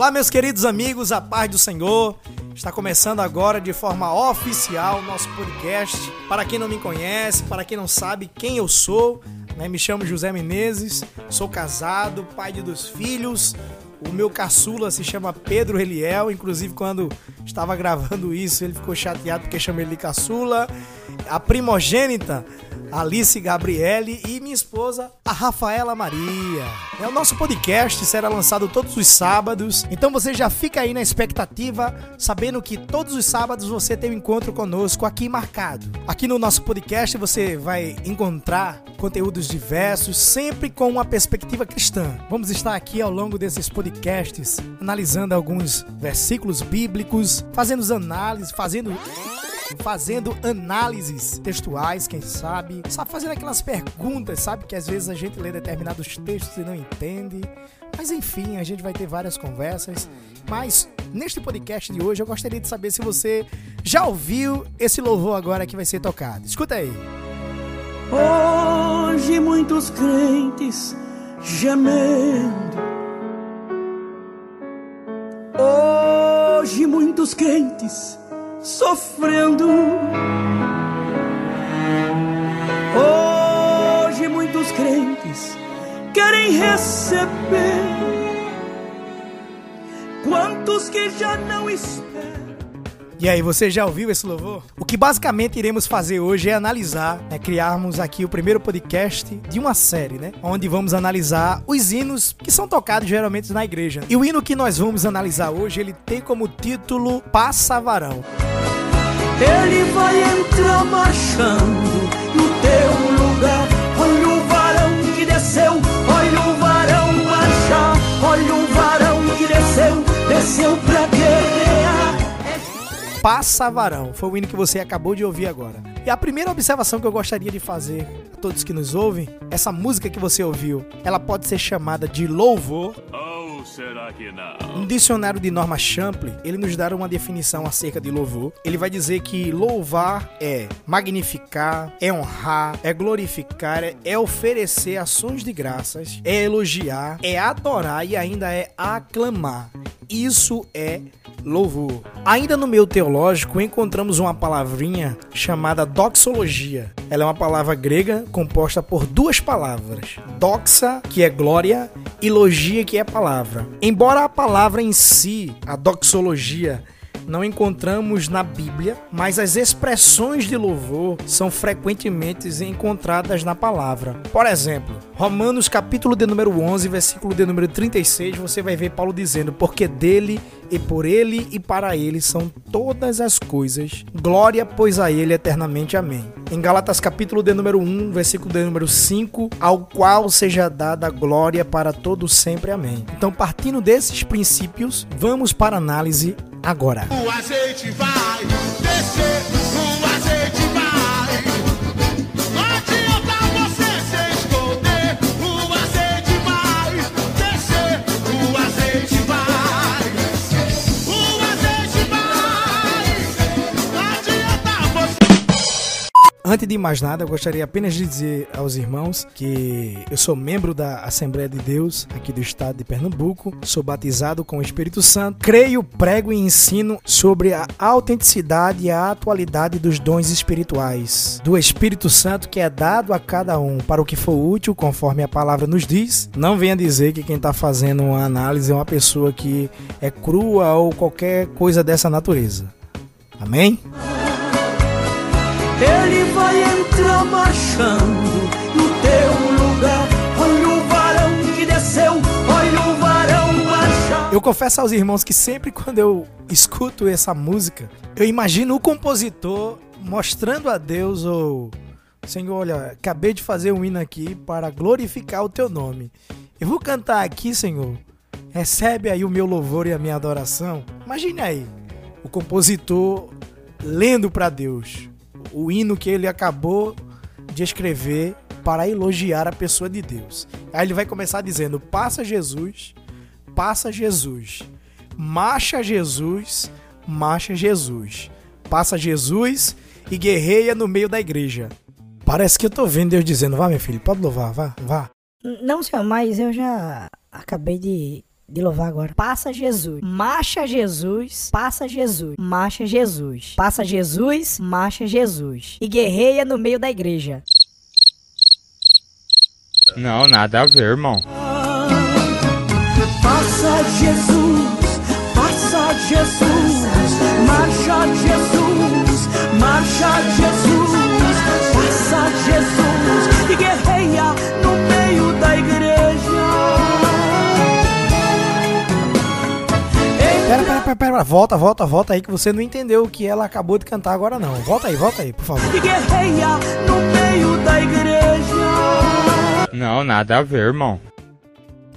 Olá, meus queridos amigos, a paz do Senhor. Está começando agora de forma oficial o nosso podcast. Para quem não me conhece, para quem não sabe quem eu sou, né, me chamo José Menezes, sou casado, pai de dois filhos. O meu caçula se chama Pedro Reliel, inclusive quando estava gravando isso ele ficou chateado porque chamei ele de caçula. A primogênita Alice Gabriele e minha esposa, a Rafaela Maria. É o nosso podcast será lançado todos os sábados, então você já fica aí na expectativa, sabendo que todos os sábados você tem um encontro conosco aqui marcado. Aqui no nosso podcast você vai encontrar conteúdos diversos, sempre com uma perspectiva cristã. Vamos estar aqui ao longo desses podcasts analisando alguns versículos bíblicos, fazendo análises, fazendo fazendo análises textuais, quem sabe, sabe, fazendo aquelas perguntas, sabe, que às vezes a gente lê determinados textos e não entende. Mas enfim, a gente vai ter várias conversas. Mas neste podcast de hoje eu gostaria de saber se você já ouviu esse louvor agora que vai ser tocado. Escuta aí. Hoje muitos crentes gemendo. Hoje muitos crentes sofrendo. Hoje muitos crentes querem receber. Quantos que já não esperam? E aí, você já ouviu esse louvor? O que basicamente iremos fazer hoje é analisar, né, criarmos aqui o primeiro podcast de uma série, né? Onde vamos analisar os hinos que são tocados geralmente na igreja. E o hino que nós vamos analisar hoje, ele tem como título Passa Varão. Ele vai entrar marchando no teu lugar. Olha o varão que desceu, olha o varão marchar. Olha o varão que desceu, desceu pra guerrear. Passa Varão foi o hino que você acabou de ouvir agora. E a primeira observação que eu gostaria de fazer a todos que nos ouvem, essa música que você ouviu, ela pode ser chamada de louvor será que não? Um dicionário de norma Champlin, ele nos dá uma definição acerca de louvor. Ele vai dizer que louvar é magnificar, é honrar, é glorificar, é, é oferecer ações de graças, é elogiar, é adorar e ainda é aclamar. Isso é louvor. Ainda no meio teológico encontramos uma palavrinha chamada doxologia. Ela é uma palavra grega composta por duas palavras: doxa, que é glória, e logia, que é palavra. Embora a palavra em si, a doxologia, não encontramos na Bíblia, mas as expressões de louvor são frequentemente encontradas na palavra. Por exemplo, Romanos capítulo de número 11, versículo de número 36, você vai ver Paulo dizendo: "Porque dele e por ele e para ele são todas as coisas. Glória, pois a ele eternamente. Amém." Em Galatas capítulo de número 1, versículo de número 5, ao qual seja dada glória para todo sempre. Amém. Então, partindo desses princípios, vamos para a análise agora. O azeite vai descer. Antes de mais nada, eu gostaria apenas de dizer aos irmãos que eu sou membro da Assembleia de Deus aqui do estado de Pernambuco, sou batizado com o Espírito Santo, creio, prego e ensino sobre a autenticidade e a atualidade dos dons espirituais do Espírito Santo que é dado a cada um para o que for útil, conforme a palavra nos diz. Não venha dizer que quem está fazendo uma análise é uma pessoa que é crua ou qualquer coisa dessa natureza. Amém? Ele vai entrar marchando no teu lugar. Olha o varão que desceu, olha o varão marchar. Eu confesso aos irmãos que sempre quando eu escuto essa música, eu imagino o compositor mostrando a Deus ou Senhor, olha, acabei de fazer um hino aqui para glorificar o teu nome. Eu vou cantar aqui, Senhor. Recebe aí o meu louvor e a minha adoração. Imagine aí, o compositor lendo para Deus o hino que ele acabou de escrever para elogiar a pessoa de Deus. Aí ele vai começar dizendo: Passa Jesus, passa Jesus, marcha Jesus, marcha Jesus, passa Jesus e guerreia no meio da igreja. Parece que eu tô vendo Deus dizendo: Vá, meu filho, pode louvar, vá, vá. Não, senhor, mas eu já acabei de de louvar agora. Passa Jesus, marcha Jesus, passa Jesus, marcha Jesus, passa Jesus, marcha Jesus. E guerreia no meio da igreja. Não, nada a ver, irmão. Passa Jesus, passa Jesus, marcha Jesus, marcha Jesus, pera, volta, volta, volta aí que você não entendeu o que ela acabou de cantar agora não. Volta aí, volta aí, por favor. Guerreia no meio da igreja. Não, nada a ver, irmão.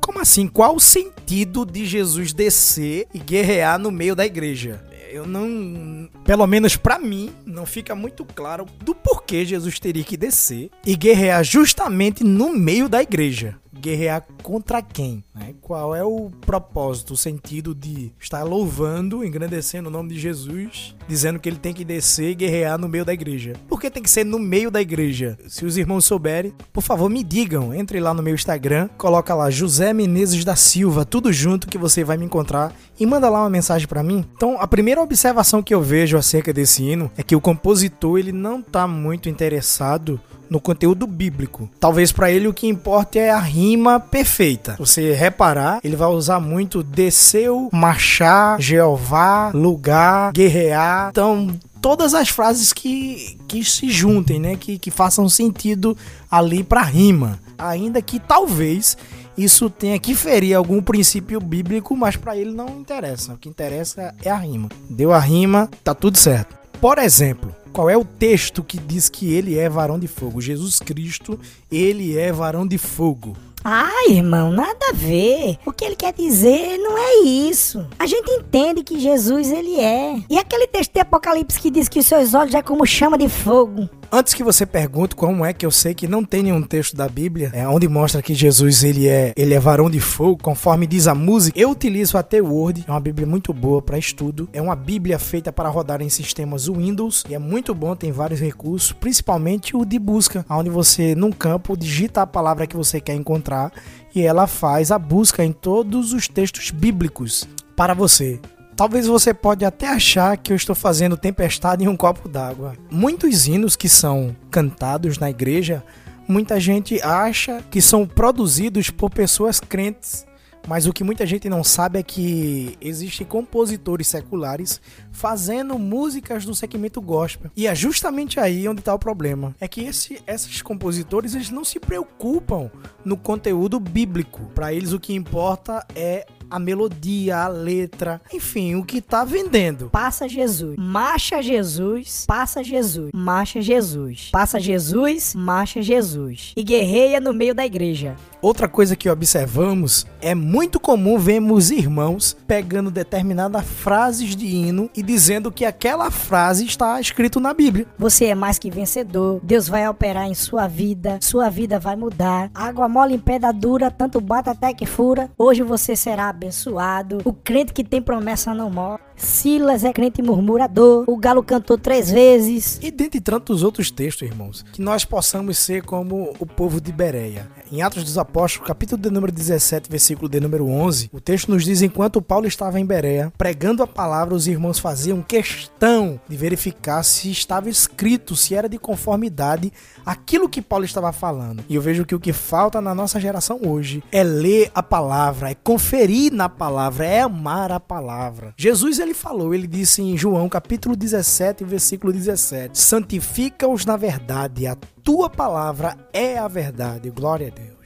Como assim? Qual o sentido de Jesus descer e guerrear no meio da igreja? Eu não, pelo menos pra mim, não fica muito claro do porquê Jesus teria que descer e guerrear justamente no meio da igreja. Guerrear contra quem? né? Qual é o propósito, o sentido de estar louvando, engrandecendo o nome de Jesus, dizendo que ele tem que descer e guerrear no meio da igreja? Por que tem que ser no meio da igreja? Se os irmãos souberem, por favor, me digam. Entre lá no meu Instagram, coloca lá José Menezes da Silva, tudo junto que você vai me encontrar e manda lá uma mensagem pra mim. Então, a primeira observação que eu vejo acerca desse hino é que o compositor ele não tá muito interessado no conteúdo bíblico. Talvez para ele o que importa é a rima perfeita. Você reparar, ele vai usar muito desceu, marchar, Jeová, lugar, guerrear. Então, todas as frases que, que se juntem, né? Que, que façam sentido ali para rima. Ainda que talvez isso tenha que ferir algum princípio bíblico, mas para ele não interessa. O que interessa é a rima. Deu a rima, tá tudo certo. Por exemplo, qual é o texto que diz que ele é varão de fogo? Jesus Cristo, ele é varão de fogo. Ah, irmão, nada a ver. O que ele quer dizer não é isso. A gente entende que Jesus ele é. E aquele texto de Apocalipse que diz que os seus olhos é como chama de fogo. Antes que você pergunte como é que eu sei que não tem nenhum texto da Bíblia é, onde mostra que Jesus ele é, ele é varão de fogo, conforme diz a música, eu utilizo a T-Word, é uma Bíblia muito boa para estudo. É uma Bíblia feita para rodar em sistemas Windows e é muito bom, tem vários recursos, principalmente o de busca, onde você, num campo, digita a palavra que você quer encontrar e ela faz a busca em todos os textos bíblicos para você. Talvez você pode até achar que eu estou fazendo tempestade em um copo d'água. Muitos hinos que são cantados na igreja, muita gente acha que são produzidos por pessoas crentes. Mas o que muita gente não sabe é que existem compositores seculares fazendo músicas do segmento gospel. E é justamente aí onde está o problema. É que esse, esses compositores eles não se preocupam no conteúdo bíblico. Para eles o que importa é a melodia, a letra, enfim, o que tá vendendo. Passa Jesus, marcha Jesus, passa Jesus, marcha Jesus, passa Jesus, marcha Jesus. E guerreia no meio da igreja. Outra coisa que observamos é muito comum vermos irmãos pegando determinadas frases de hino e dizendo que aquela frase está escrito na Bíblia. Você é mais que vencedor. Deus vai operar em sua vida. Sua vida vai mudar. Água mole em pedra dura, tanto bate até que fura. Hoje você será abençoado. O crente que tem promessa não morre. Silas é crente murmurador. O galo cantou três vezes. E dentre tantos outros textos, irmãos, que nós possamos ser como o povo de Bereia. Em Atos dos Apóstolos, capítulo de número 17, versículo de número 11, o texto nos diz: enquanto Paulo estava em Bereia, pregando a palavra, os irmãos faziam questão de verificar se estava escrito, se era de conformidade aquilo que Paulo estava falando. E eu vejo que o que falta na nossa geração hoje é ler a palavra, é conferir na palavra, é amar a palavra. Jesus ele falou, ele disse em João capítulo 17, versículo 17: Santifica-os na verdade, a tua palavra é a verdade. Glória a Deus.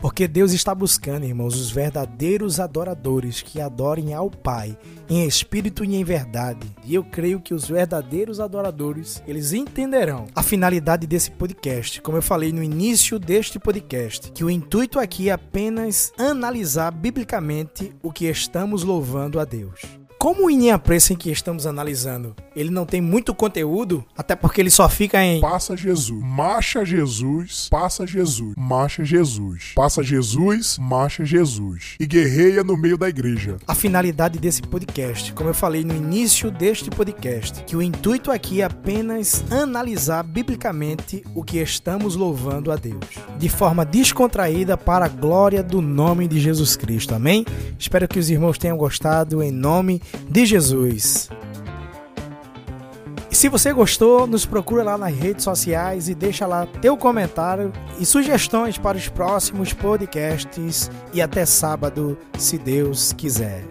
Porque Deus está buscando, irmãos, os verdadeiros adoradores que adorem ao Pai em espírito e em verdade. E eu creio que os verdadeiros adoradores, eles entenderão a finalidade desse podcast. Como eu falei no início deste podcast, que o intuito aqui é apenas analisar biblicamente o que estamos louvando a Deus. Como o Ininha Pressa em que estamos analisando, ele não tem muito conteúdo, até porque ele só fica em Passa Jesus, marcha Jesus, passa Jesus, marcha Jesus, passa Jesus, marcha Jesus e guerreia no meio da igreja. a finalidade desse podcast. Como eu falei no início deste podcast, que o intuito aqui é apenas analisar biblicamente o que estamos louvando a Deus, de forma descontraída para a glória do nome de Jesus Cristo. Amém? Espero que os irmãos tenham gostado em nome de Jesus. E se você gostou, nos procura lá nas redes sociais e deixa lá teu comentário e sugestões para os próximos podcasts e até sábado, se Deus quiser.